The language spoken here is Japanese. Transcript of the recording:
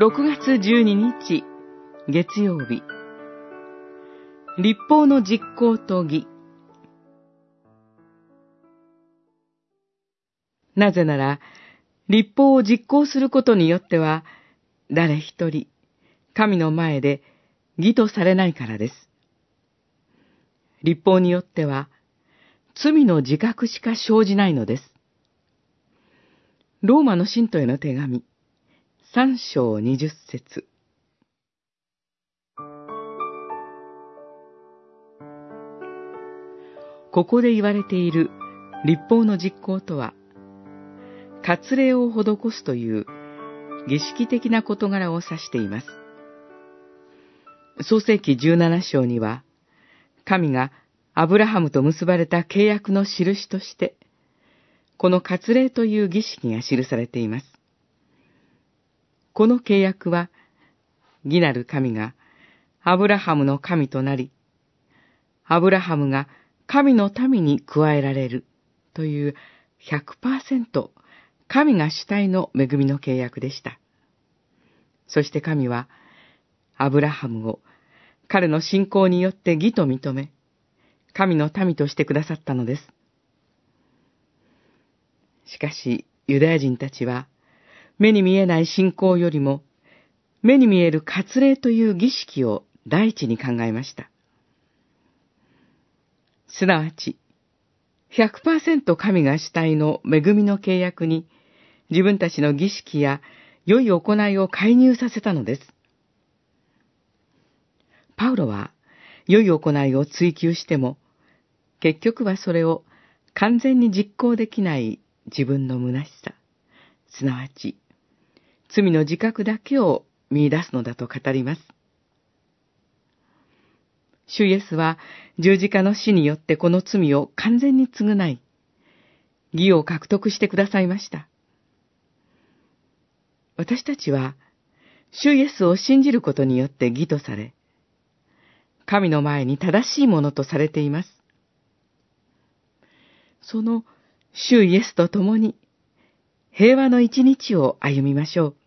6月12日、月曜日。立法の実行と義。なぜなら、立法を実行することによっては、誰一人、神の前で義とされないからです。立法によっては、罪の自覚しか生じないのです。ローマの信徒への手紙、三章二十節ここで言われている立法の実行とは、割礼を施すという儀式的な事柄を指しています。創世記17章には、神がアブラハムと結ばれた契約の印として、この割礼という儀式が記されています。この契約は、義なる神がアブラハムの神となり、アブラハムが神の民に加えられるという100%神が主体の恵みの契約でした。そして神は、アブラハムを彼の信仰によって義と認め、神の民としてくださったのです。しかし、ユダヤ人たちは、目に見えない信仰よりも、目に見える割礼という儀式を第一に考えました。すなわち、100%神が主体の恵みの契約に、自分たちの儀式や良い行いを介入させたのです。パウロは、良い行いを追求しても、結局はそれを完全に実行できない自分の虚しさ、すなわち、罪の自覚だけを見出すのだと語ります。主イエスは十字架の死によってこの罪を完全に償い、義を獲得してくださいました。私たちは、主イエスを信じることによって義とされ、神の前に正しいものとされています。その主イエスと共に平和の一日を歩みましょう。